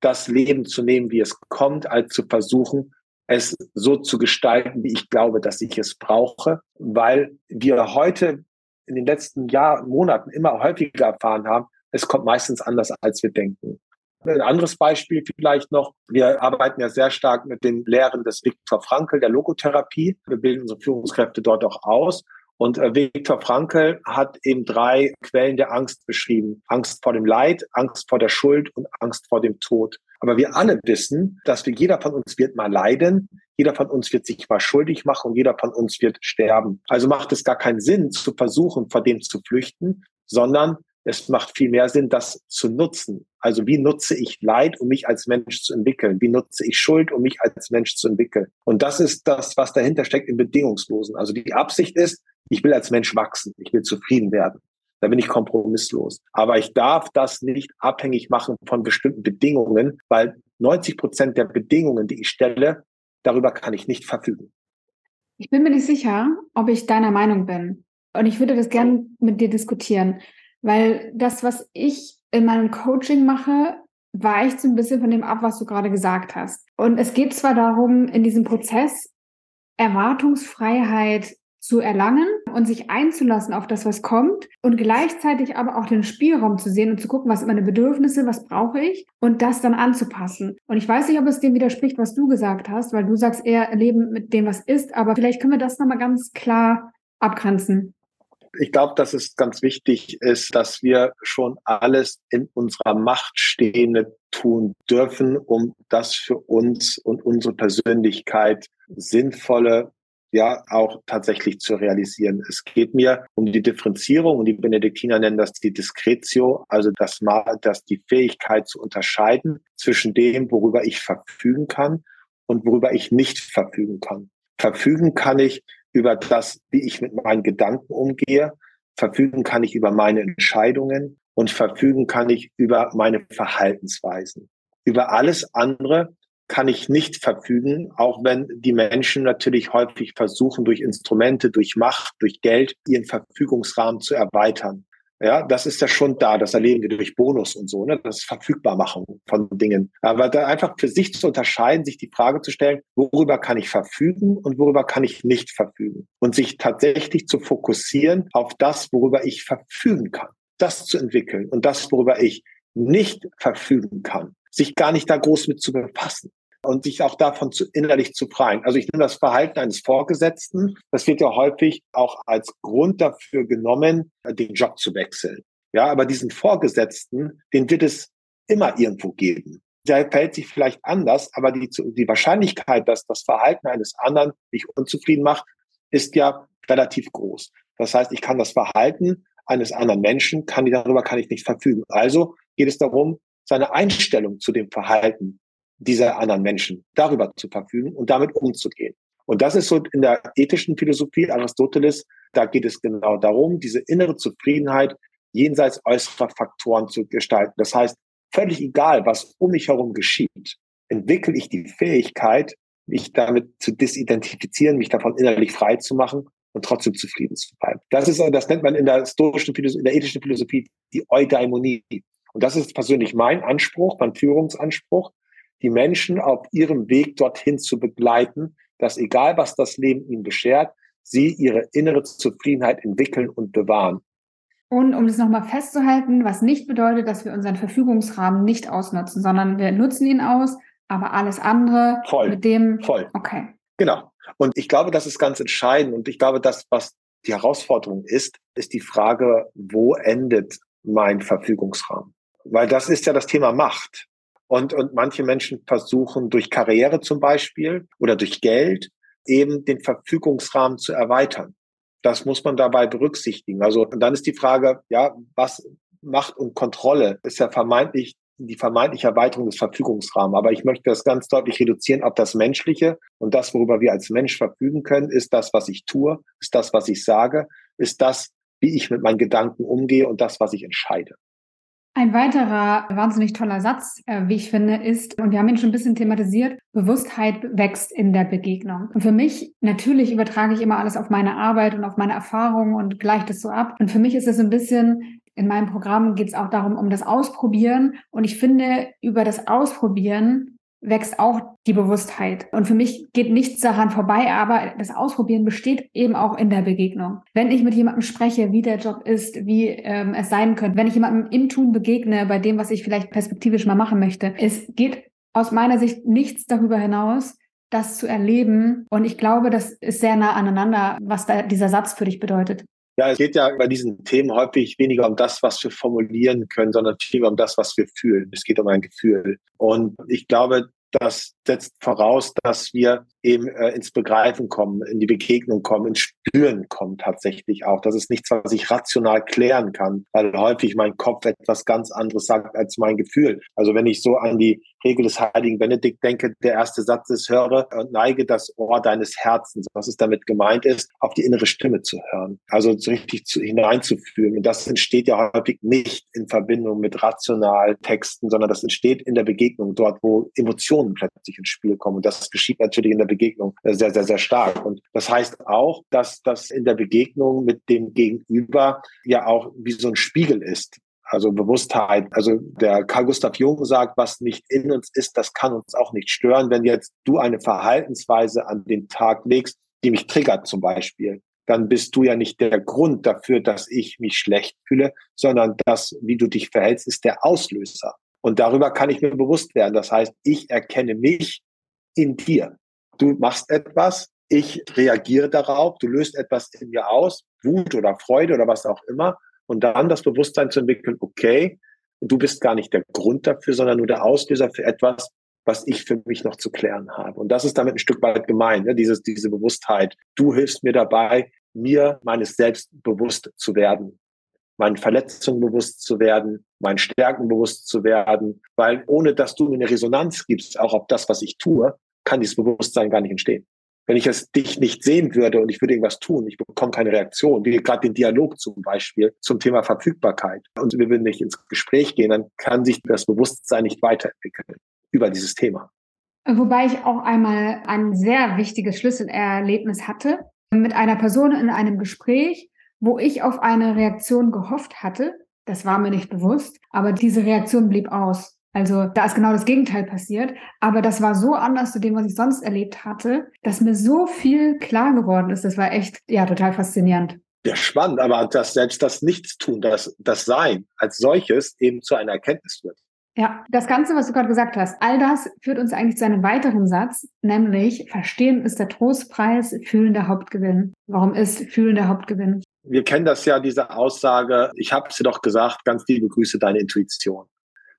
das Leben zu nehmen, wie es kommt, als zu versuchen, es so zu gestalten, wie ich glaube, dass ich es brauche, weil wir heute in den letzten Jahren, Monaten immer häufiger erfahren haben, es kommt meistens anders, als wir denken. Ein anderes Beispiel vielleicht noch. Wir arbeiten ja sehr stark mit den Lehren des Viktor Frankl, der Logotherapie. Wir bilden unsere Führungskräfte dort auch aus. Und äh, Viktor Frankl hat eben drei Quellen der Angst beschrieben. Angst vor dem Leid, Angst vor der Schuld und Angst vor dem Tod. Aber wir alle wissen, dass wir, jeder von uns wird mal leiden, jeder von uns wird sich mal schuldig machen und jeder von uns wird sterben. Also macht es gar keinen Sinn, zu versuchen, vor dem zu flüchten, sondern es macht viel mehr Sinn, das zu nutzen. Also wie nutze ich Leid, um mich als Mensch zu entwickeln? Wie nutze ich Schuld, um mich als Mensch zu entwickeln? Und das ist das, was dahinter steckt im Bedingungslosen. Also die Absicht ist, ich will als Mensch wachsen, ich will zufrieden werden. Da bin ich kompromisslos. Aber ich darf das nicht abhängig machen von bestimmten Bedingungen, weil 90 Prozent der Bedingungen, die ich stelle, darüber kann ich nicht verfügen.
Ich bin mir nicht sicher, ob ich deiner Meinung bin. Und ich würde das gerne mit dir diskutieren, weil das, was ich in meinem Coaching mache, weicht so ein bisschen von dem ab, was du gerade gesagt hast. Und es geht zwar darum, in diesem Prozess Erwartungsfreiheit zu erlangen und sich einzulassen auf das, was kommt und gleichzeitig aber auch den Spielraum zu sehen und zu gucken, was sind meine Bedürfnisse, was brauche ich und das dann anzupassen. Und ich weiß nicht, ob es dem widerspricht, was du gesagt hast, weil du sagst eher Leben mit dem, was ist, aber vielleicht können wir das nochmal ganz klar abgrenzen.
Ich glaube, dass es ganz wichtig ist, dass wir schon alles in unserer Macht Stehende tun dürfen, um das für uns und unsere Persönlichkeit sinnvolle ja auch tatsächlich zu realisieren. Es geht mir um die Differenzierung und die Benediktiner nennen das die Discretio, also das dass die Fähigkeit zu unterscheiden zwischen dem, worüber ich verfügen kann und worüber ich nicht verfügen kann. Verfügen kann ich über das, wie ich mit meinen Gedanken umgehe. Verfügen kann ich über meine Entscheidungen und verfügen kann ich über meine Verhaltensweisen. Über alles andere kann ich nicht verfügen, auch wenn die Menschen natürlich häufig versuchen, durch Instrumente, durch Macht, durch Geld ihren Verfügungsrahmen zu erweitern. Ja, das ist ja schon da. Das erleben wir durch Bonus und so, ne? Das ist Verfügbarmachung von Dingen. Aber da einfach für sich zu unterscheiden, sich die Frage zu stellen, worüber kann ich verfügen und worüber kann ich nicht verfügen? Und sich tatsächlich zu fokussieren auf das, worüber ich verfügen kann. Das zu entwickeln und das, worüber ich nicht verfügen kann sich gar nicht da groß mit zu befassen und sich auch davon zu, innerlich zu freien. Also ich nehme das Verhalten eines Vorgesetzten, das wird ja häufig auch als Grund dafür genommen, den Job zu wechseln. Ja, aber diesen Vorgesetzten, den wird es immer irgendwo geben. Der verhält sich vielleicht anders, aber die, die Wahrscheinlichkeit, dass das Verhalten eines anderen mich unzufrieden macht, ist ja relativ groß. Das heißt, ich kann das Verhalten eines anderen Menschen, kann darüber kann ich nicht verfügen. Also geht es darum, seine Einstellung zu dem Verhalten dieser anderen Menschen darüber zu verfügen und damit umzugehen. Und das ist so in der ethischen Philosophie Aristoteles, da geht es genau darum, diese innere Zufriedenheit jenseits äußerer Faktoren zu gestalten. Das heißt, völlig egal, was um mich herum geschieht, entwickle ich die Fähigkeit, mich damit zu disidentifizieren, mich davon innerlich frei zu machen und trotzdem zufrieden zu bleiben. Das ist, das nennt man in der stoischen Philosophie, in der ethischen Philosophie die Eudaimonie. Und das ist persönlich mein Anspruch, mein Führungsanspruch, die Menschen auf ihrem Weg dorthin zu begleiten, dass egal was das Leben ihnen beschert, sie ihre innere Zufriedenheit entwickeln und bewahren.
Und um das nochmal festzuhalten, was nicht bedeutet, dass wir unseren Verfügungsrahmen nicht ausnutzen, sondern wir nutzen ihn aus, aber alles andere
voll,
mit dem.
Voll.
Okay.
Genau. Und ich glaube, das ist ganz entscheidend. Und ich glaube, das, was die Herausforderung ist, ist die Frage, wo endet mein Verfügungsrahmen? Weil das ist ja das Thema Macht. Und, und manche Menschen versuchen durch Karriere zum Beispiel oder durch Geld eben den Verfügungsrahmen zu erweitern. Das muss man dabei berücksichtigen. Also und dann ist die Frage, ja, was Macht und Kontrolle ist ja vermeintlich die vermeintliche Erweiterung des Verfügungsrahmens. Aber ich möchte das ganz deutlich reduzieren auf das Menschliche. Und das, worüber wir als Mensch verfügen können, ist das, was ich tue, ist das, was ich sage, ist das, wie ich mit meinen Gedanken umgehe und das, was ich entscheide.
Ein weiterer wahnsinnig toller Satz, äh, wie ich finde, ist, und wir haben ihn schon ein bisschen thematisiert, Bewusstheit wächst in der Begegnung. Und für mich, natürlich übertrage ich immer alles auf meine Arbeit und auf meine Erfahrungen und gleiche das so ab. Und für mich ist es ein bisschen, in meinem Programm geht es auch darum, um das Ausprobieren. Und ich finde, über das Ausprobieren wächst auch die Bewusstheit. Und für mich geht nichts daran vorbei, aber das Ausprobieren besteht eben auch in der Begegnung. Wenn ich mit jemandem spreche, wie der Job ist, wie ähm, es sein könnte, wenn ich jemandem im Tun begegne, bei dem, was ich vielleicht perspektivisch mal machen möchte, es geht aus meiner Sicht nichts darüber hinaus, das zu erleben. Und ich glaube, das ist sehr nah aneinander, was da dieser Satz für dich bedeutet.
Ja, es geht ja bei diesen Themen häufig weniger um das, was wir formulieren können, sondern vielmehr um das, was wir fühlen. Es geht um ein Gefühl. Und ich glaube, das setzt voraus, dass wir eben äh, ins Begreifen kommen, in die Begegnung kommen, ins Spüren kommen tatsächlich auch. Das ist nichts, was ich rational klären kann, weil häufig mein Kopf etwas ganz anderes sagt als mein Gefühl. Also wenn ich so an die Regel des heiligen Benedikt denke, der erste Satz ist, höre und neige das Ohr deines Herzens, was es damit gemeint ist, auf die innere Stimme zu hören. Also so richtig zu, hineinzufühlen. Und das entsteht ja häufig nicht in Verbindung mit rationalen Texten, sondern das entsteht in der Begegnung, dort, wo Emotionen plötzlich ins Spiel kommen. Und das geschieht natürlich in der Begegnung sehr, sehr, sehr stark. Und das heißt auch, dass das in der Begegnung mit dem Gegenüber ja auch wie so ein Spiegel ist. Also Bewusstheit. Also der Carl Gustav Jung sagt, was nicht in uns ist, das kann uns auch nicht stören. Wenn jetzt du eine Verhaltensweise an den Tag legst, die mich triggert zum Beispiel, dann bist du ja nicht der Grund dafür, dass ich mich schlecht fühle, sondern das, wie du dich verhältst, ist der Auslöser. Und darüber kann ich mir bewusst werden. Das heißt, ich erkenne mich in dir. Du machst etwas, ich reagiere darauf, du löst etwas in mir aus, Wut oder Freude oder was auch immer. Und dann das Bewusstsein zu entwickeln, okay, du bist gar nicht der Grund dafür, sondern nur der Auslöser für etwas, was ich für mich noch zu klären habe. Und das ist damit ein Stück weit gemeint, ne? Dieses, diese Bewusstheit. Du hilfst mir dabei, mir meines Selbst bewusst zu werden, meinen Verletzungen bewusst zu werden, meinen Stärken bewusst zu werden, weil ohne dass du mir eine Resonanz gibst, auch auf das, was ich tue, kann dieses Bewusstsein gar nicht entstehen. Wenn ich es dich nicht sehen würde und ich würde irgendwas tun, ich bekomme keine Reaktion, wie gerade den Dialog zum Beispiel zum Thema Verfügbarkeit und wir würden nicht ins Gespräch gehen, dann kann sich das Bewusstsein nicht weiterentwickeln über dieses Thema.
Wobei ich auch einmal ein sehr wichtiges Schlüsselerlebnis hatte mit einer Person in einem Gespräch, wo ich auf eine Reaktion gehofft hatte. Das war mir nicht bewusst, aber diese Reaktion blieb aus. Also da ist genau das Gegenteil passiert. Aber das war so anders zu dem, was ich sonst erlebt hatte, dass mir so viel klar geworden ist. Das war echt, ja, total faszinierend.
Ja, spannend, aber dass selbst das Nichtstun, das, das Sein als solches eben zu einer Erkenntnis wird.
Ja, das Ganze, was du gerade gesagt hast, all das führt uns eigentlich zu einem weiteren Satz, nämlich Verstehen ist der Trostpreis, Fühlen der Hauptgewinn. Warum ist Fühlen der Hauptgewinn?
Wir kennen das ja, diese Aussage, ich habe es dir doch gesagt, ganz liebe Grüße, deine Intuition.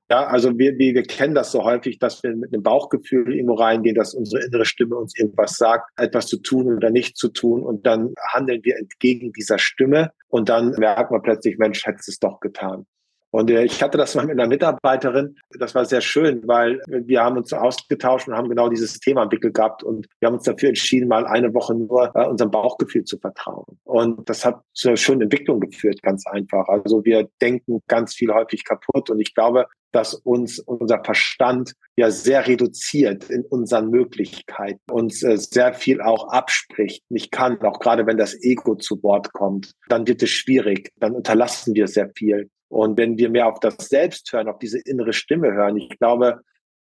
Ja, also wir, wir, wir kennen das so häufig, dass wir mit einem Bauchgefühl irgendwo reingehen, dass unsere innere Stimme uns irgendwas sagt, etwas zu tun oder nicht zu tun. Und dann handeln wir entgegen dieser Stimme und dann merkt man plötzlich, Mensch, hättest es doch getan. Und äh, ich hatte das mal mit einer Mitarbeiterin. Das war sehr schön, weil wir haben uns ausgetauscht und haben genau dieses Thema entwickelt gehabt. Und wir haben uns dafür entschieden, mal eine Woche nur äh, unserem Bauchgefühl zu vertrauen. Und das hat zu einer schönen Entwicklung geführt, ganz einfach. Also wir denken ganz viel häufig kaputt. Und ich glaube, dass uns unser Verstand ja sehr reduziert in unseren Möglichkeiten, uns äh, sehr viel auch abspricht, nicht kann, auch gerade wenn das Ego zu Wort kommt, dann wird es schwierig, dann unterlassen wir sehr viel. Und wenn wir mehr auf das Selbst hören, auf diese innere Stimme hören, ich glaube,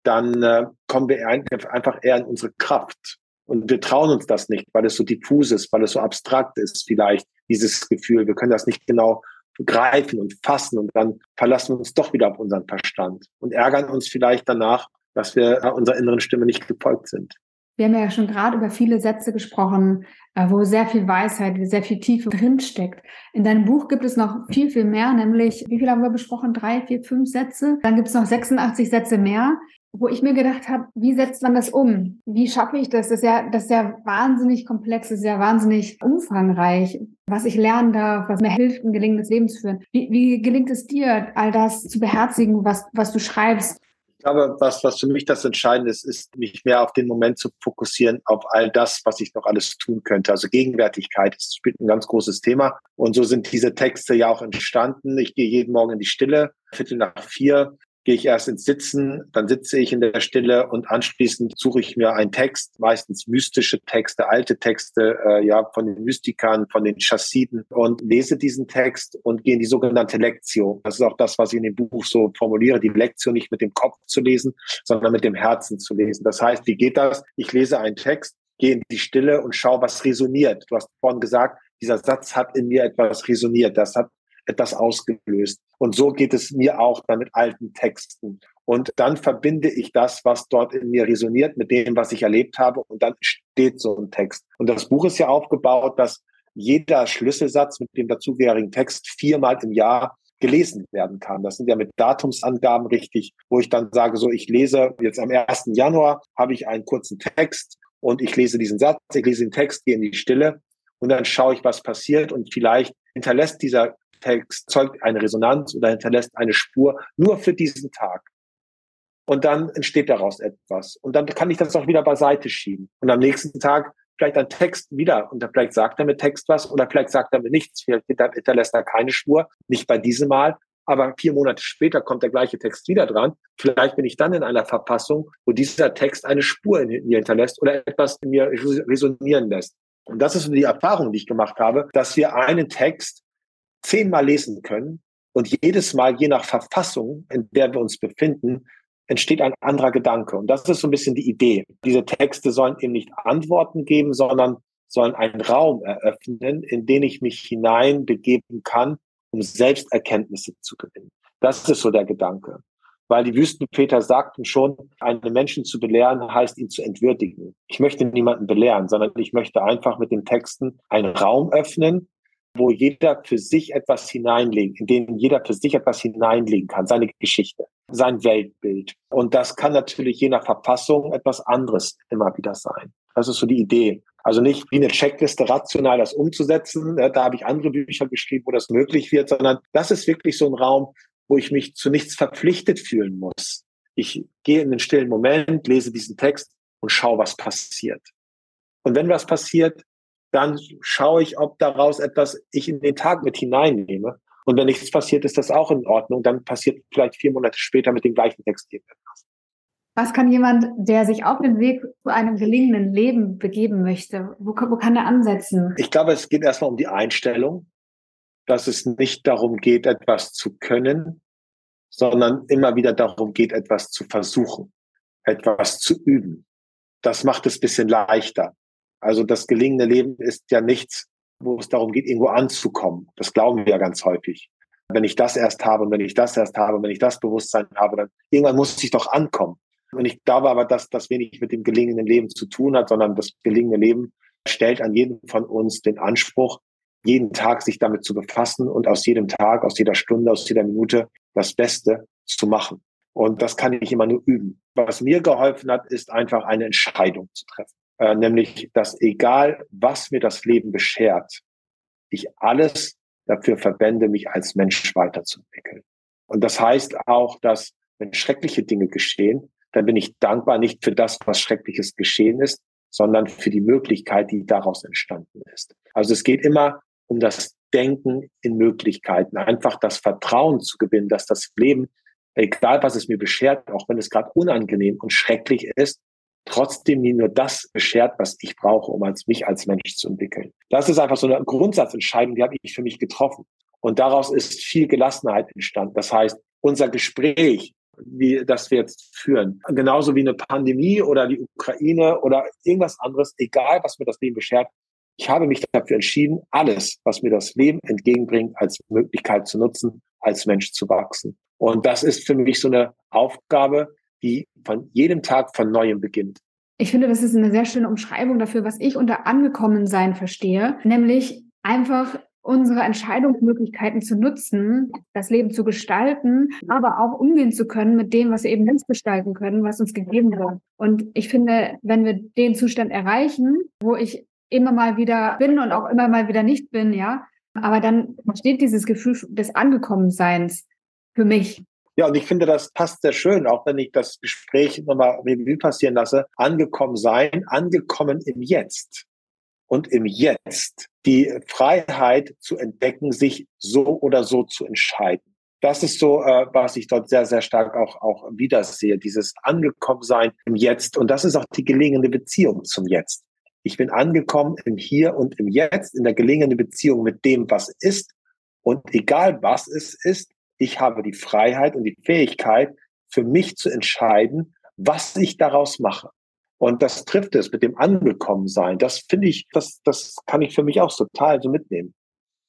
dann äh, kommen wir einfach eher in unsere Kraft. Und wir trauen uns das nicht, weil es so diffus ist, weil es so abstrakt ist, vielleicht dieses Gefühl. Wir können das nicht genau greifen und fassen und dann verlassen wir uns doch wieder auf unseren Verstand und ärgern uns vielleicht danach, dass wir unserer inneren Stimme nicht gefolgt sind.
Wir haben ja schon gerade über viele Sätze gesprochen, äh, wo sehr viel Weisheit, sehr viel Tiefe drinsteckt. In deinem Buch gibt es noch viel, viel mehr, nämlich, wie viel haben wir besprochen? Drei, vier, fünf Sätze. Dann gibt es noch 86 Sätze mehr, wo ich mir gedacht habe, wie setzt man das um? Wie schaffe ich das? Das ist ja, das ist ja wahnsinnig komplex, das ist ja wahnsinnig umfangreich, was ich lernen darf, was mir hilft, ein gelingendes Leben zu führen. Wie, wie gelingt es dir, all das zu beherzigen, was, was du schreibst?
Ich glaube, was, was für mich das Entscheidende ist, ist, mich mehr auf den Moment zu fokussieren, auf all das, was ich noch alles tun könnte. Also Gegenwärtigkeit spielt ein ganz großes Thema. Und so sind diese Texte ja auch entstanden. Ich gehe jeden Morgen in die Stille, Viertel nach vier, gehe ich erst ins Sitzen, dann sitze ich in der Stille und anschließend suche ich mir einen Text, meistens mystische Texte, alte Texte, äh, ja, von den Mystikern, von den Chassiden und lese diesen Text und gehe in die sogenannte Lektion. Das ist auch das, was ich in dem Buch so formuliere, die Lektion nicht mit dem Kopf zu lesen, sondern mit dem Herzen zu lesen. Das heißt, wie geht das? Ich lese einen Text, gehe in die Stille und schaue, was resoniert. Du hast vorhin gesagt, dieser Satz hat in mir etwas resoniert. Das hat etwas ausgelöst. Und so geht es mir auch dann mit alten Texten. Und dann verbinde ich das, was dort in mir resoniert, mit dem, was ich erlebt habe. Und dann steht so ein Text. Und das Buch ist ja aufgebaut, dass jeder Schlüsselsatz mit dem dazugehörigen Text viermal im Jahr gelesen werden kann. Das sind ja mit Datumsangaben richtig, wo ich dann sage, so ich lese jetzt am 1. Januar habe ich einen kurzen Text und ich lese diesen Satz, ich lese den Text, gehe in die Stille und dann schaue ich, was passiert und vielleicht hinterlässt dieser Text zeugt eine Resonanz oder hinterlässt eine Spur nur für diesen Tag. Und dann entsteht daraus etwas. Und dann kann ich das auch wieder beiseite schieben. Und am nächsten Tag vielleicht ein Text wieder. Und vielleicht sagt er mit Text was oder vielleicht sagt er mir nichts. Vielleicht hinterlässt er keine Spur. Nicht bei diesem Mal. aber vier Monate später kommt der gleiche Text wieder dran. Vielleicht bin ich dann in einer Verfassung, wo dieser Text eine Spur in mir hinterlässt oder etwas in mir resonieren lässt. Und das ist die Erfahrung, die ich gemacht habe, dass wir einen Text zehnmal lesen können und jedes Mal, je nach Verfassung, in der wir uns befinden, entsteht ein anderer Gedanke. Und das ist so ein bisschen die Idee. Diese Texte sollen eben nicht Antworten geben, sondern sollen einen Raum eröffnen, in den ich mich hineinbegeben kann, um Selbsterkenntnisse zu gewinnen. Das ist so der Gedanke. Weil die Wüstenväter sagten schon, einen Menschen zu belehren heißt ihn zu entwürdigen. Ich möchte niemanden belehren, sondern ich möchte einfach mit den Texten einen Raum öffnen, wo jeder für sich etwas hineinlegen, in den jeder für sich etwas hineinlegen kann, seine Geschichte, sein Weltbild. Und das kann natürlich je nach Verfassung etwas anderes immer wieder sein. Das ist so die Idee. Also nicht wie eine Checkliste rational das umzusetzen. Da habe ich andere Bücher geschrieben, wo das möglich wird, sondern das ist wirklich so ein Raum, wo ich mich zu nichts verpflichtet fühlen muss. Ich gehe in den stillen Moment, lese diesen Text und schaue, was passiert. Und wenn was passiert, dann schaue ich, ob daraus etwas ich in den Tag mit hineinnehme. Und wenn nichts passiert, ist das auch in Ordnung. Dann passiert vielleicht vier Monate später mit dem gleichen Text etwas.
Was kann jemand, der sich auf den Weg zu einem gelingenden Leben begeben möchte, wo, wo kann er ansetzen?
Ich glaube, es geht erstmal um die Einstellung, dass es nicht darum geht, etwas zu können, sondern immer wieder darum geht, etwas zu versuchen, etwas zu üben. Das macht es bisschen leichter. Also das gelingende Leben ist ja nichts, wo es darum geht, irgendwo anzukommen. Das glauben wir ja ganz häufig. Wenn ich das erst habe und wenn ich das erst habe, wenn ich das Bewusstsein habe, dann irgendwann muss ich doch ankommen. Und ich glaube aber, dass das wenig mit dem gelingenden Leben zu tun hat, sondern das gelingende Leben stellt an jeden von uns den Anspruch, jeden Tag sich damit zu befassen und aus jedem Tag, aus jeder Stunde, aus jeder Minute das Beste zu machen. Und das kann ich immer nur üben. Was mir geholfen hat, ist einfach eine Entscheidung zu treffen. Äh, nämlich, dass egal, was mir das Leben beschert, ich alles dafür verwende, mich als Mensch weiterzuentwickeln. Und das heißt auch, dass wenn schreckliche Dinge geschehen, dann bin ich dankbar nicht für das, was Schreckliches geschehen ist, sondern für die Möglichkeit, die daraus entstanden ist. Also es geht immer um das Denken in Möglichkeiten, einfach das Vertrauen zu gewinnen, dass das Leben, egal was es mir beschert, auch wenn es gerade unangenehm und schrecklich ist, trotzdem mir nur das beschert, was ich brauche, um als mich als Mensch zu entwickeln. Das ist einfach so eine Grundsatzentscheidung, die habe ich für mich getroffen. Und daraus ist viel Gelassenheit entstanden. Das heißt, unser Gespräch, wie das wir jetzt führen, genauso wie eine Pandemie oder die Ukraine oder irgendwas anderes, egal was mir das Leben beschert, ich habe mich dafür entschieden, alles, was mir das Leben entgegenbringt, als Möglichkeit zu nutzen, als Mensch zu wachsen. Und das ist für mich so eine Aufgabe, die von jedem Tag von neuem beginnt.
Ich finde, das ist eine sehr schöne Umschreibung dafür, was ich unter Angekommensein verstehe, nämlich einfach unsere Entscheidungsmöglichkeiten zu nutzen, das Leben zu gestalten, aber auch umgehen zu können mit dem, was wir eben nicht gestalten können, was uns gegeben wird. Und ich finde, wenn wir den Zustand erreichen, wo ich immer mal wieder bin und auch immer mal wieder nicht bin, ja, aber dann entsteht dieses Gefühl des Angekommenseins für mich.
Ja, und ich finde, das passt sehr schön, auch wenn ich das Gespräch nochmal Revue passieren lasse. Angekommen sein, angekommen im Jetzt. Und im Jetzt die Freiheit zu entdecken, sich so oder so zu entscheiden. Das ist so, äh, was ich dort sehr, sehr stark auch, auch wiedersehe, dieses Angekommensein im Jetzt. Und das ist auch die gelingende Beziehung zum Jetzt. Ich bin angekommen im Hier und im Jetzt, in der gelingenden Beziehung mit dem, was ist. Und egal was es ist, ich habe die Freiheit und die Fähigkeit, für mich zu entscheiden, was ich daraus mache. Und das trifft es mit dem Angekommensein. Das finde ich, das, das kann ich für mich auch total so mitnehmen.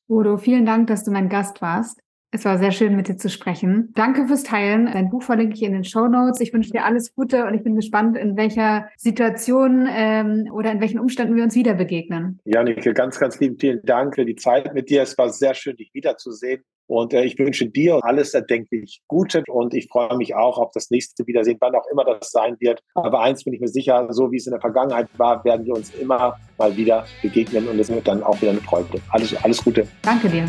Udo, vielen Dank, dass du mein Gast warst. Es war sehr schön, mit dir zu sprechen. Danke fürs Teilen. Dein Buch verlinke ich in den Show Notes. Ich wünsche dir alles Gute und ich bin gespannt, in welcher Situation ähm, oder in welchen Umständen wir uns wieder begegnen.
Janike, ganz, ganz lieben vielen Dank für die Zeit mit dir. Es war sehr schön, dich wiederzusehen. Und äh, ich wünsche dir alles erdenklich Gute und ich freue mich auch auf das nächste Wiedersehen, wann auch immer das sein wird. Aber eins bin ich mir sicher, so wie es in der Vergangenheit war, werden wir uns immer mal wieder begegnen und es wird dann auch wieder eine Freude. Alles, alles Gute.
Danke dir.